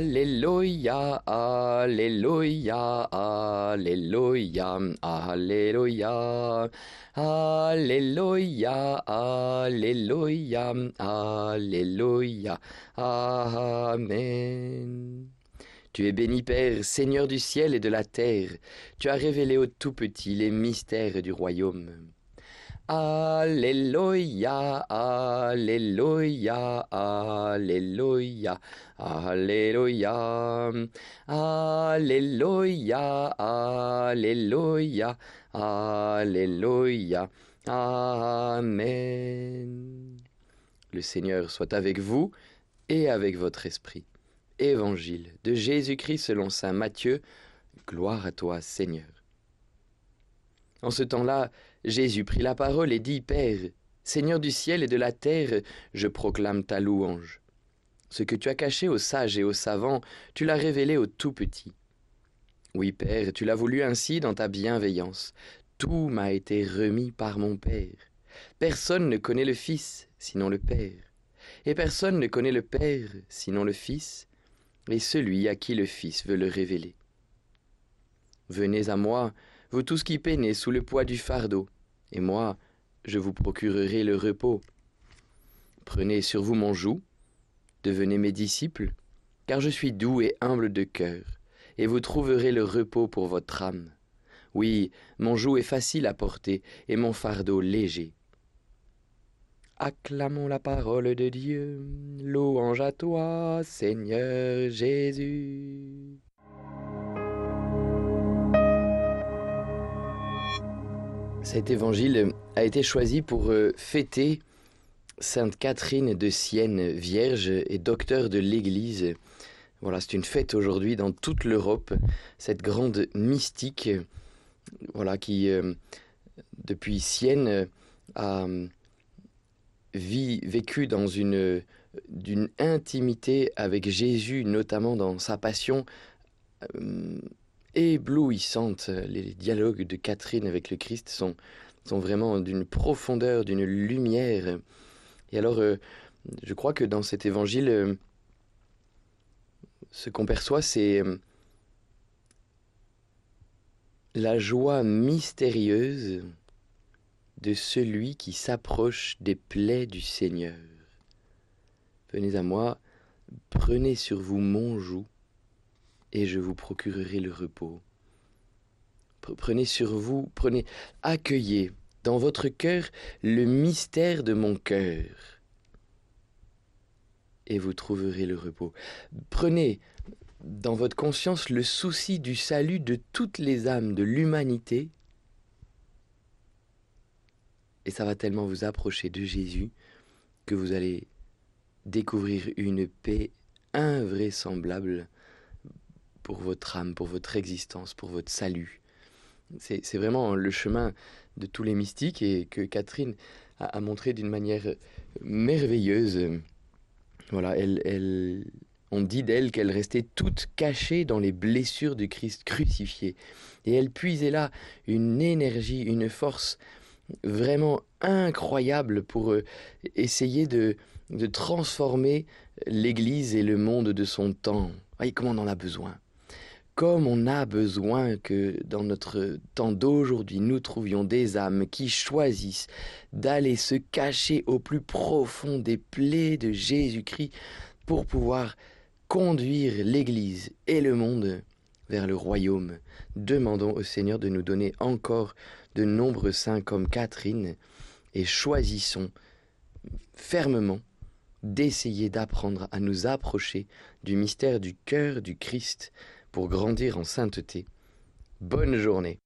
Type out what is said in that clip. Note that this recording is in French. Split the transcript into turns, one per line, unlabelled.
Alléluia, Alléluia, Alléluia, Alléluia, Alléluia, Alléluia, Alléluia, Amen. Tu es béni Père, Seigneur du ciel et de la terre, tu as révélé aux tout petits les mystères du royaume. Alléluia, Alléluia, Alléluia, Alléluia, Alléluia, Alléluia, Alléluia, Amen. Le Seigneur soit avec vous et avec votre esprit. Évangile de Jésus-Christ selon Saint Matthieu. Gloire à toi, Seigneur. En ce temps-là, Jésus prit la parole et dit, Père, Seigneur du ciel et de la terre, je proclame ta louange. Ce que tu as caché aux sages et aux savants, tu l'as révélé aux tout petits. Oui, Père, tu l'as voulu ainsi dans ta bienveillance. Tout m'a été remis par mon Père. Personne ne connaît le Fils sinon le Père. Et personne ne connaît le Père sinon le Fils, et celui à qui le Fils veut le révéler. Venez à moi, vous tous qui peinez sous le poids du fardeau, et moi, je vous procurerai le repos. Prenez sur vous mon joug, devenez mes disciples, car je suis doux et humble de cœur, et vous trouverez le repos pour votre âme. Oui, mon joug est facile à porter, et mon fardeau léger. Acclamons la parole de Dieu, louange à toi, Seigneur Jésus. Cet évangile a été choisi pour euh, fêter Sainte Catherine de Sienne, vierge et docteur de l'Église. Voilà, c'est une fête aujourd'hui dans toute l'Europe, cette grande mystique, voilà, qui euh, depuis Sienne a vécu d'une intimité avec Jésus, notamment dans sa passion. Euh, éblouissantes. Les dialogues de Catherine avec le Christ sont, sont vraiment d'une profondeur, d'une lumière. Et alors, euh, je crois que dans cet évangile, euh, ce qu'on perçoit, c'est euh, la joie mystérieuse de celui qui s'approche des plaies du Seigneur. Venez à moi, prenez sur vous mon joug et je vous procurerai le repos. Prenez sur vous, prenez, accueillez dans votre cœur le mystère de mon cœur, et vous trouverez le repos. Prenez dans votre conscience le souci du salut de toutes les âmes de l'humanité, et ça va tellement vous approcher de Jésus que vous allez découvrir une paix invraisemblable pour votre âme, pour votre existence, pour votre salut. C'est vraiment le chemin de tous les mystiques et que Catherine a, montré d'une manière merveilleuse. Voilà, elle, elle, on dit d'elle qu'elle restait toute cachée dans les blessures du Christ crucifié. Et elle puisait là une énergie, une force vraiment incroyable pour euh, essayer de, transformer l'Église et le monde de son temps. Voyez comment on en a besoin comme on a besoin que dans notre temps d'aujourd'hui, nous trouvions des âmes qui choisissent d'aller se cacher au plus profond des plaies de Jésus-Christ pour pouvoir conduire l'Église et le monde vers le royaume. Demandons au Seigneur de nous donner encore de nombreux saints comme Catherine et choisissons fermement d'essayer d'apprendre à nous approcher du mystère du cœur du Christ pour grandir en sainteté. Bonne journée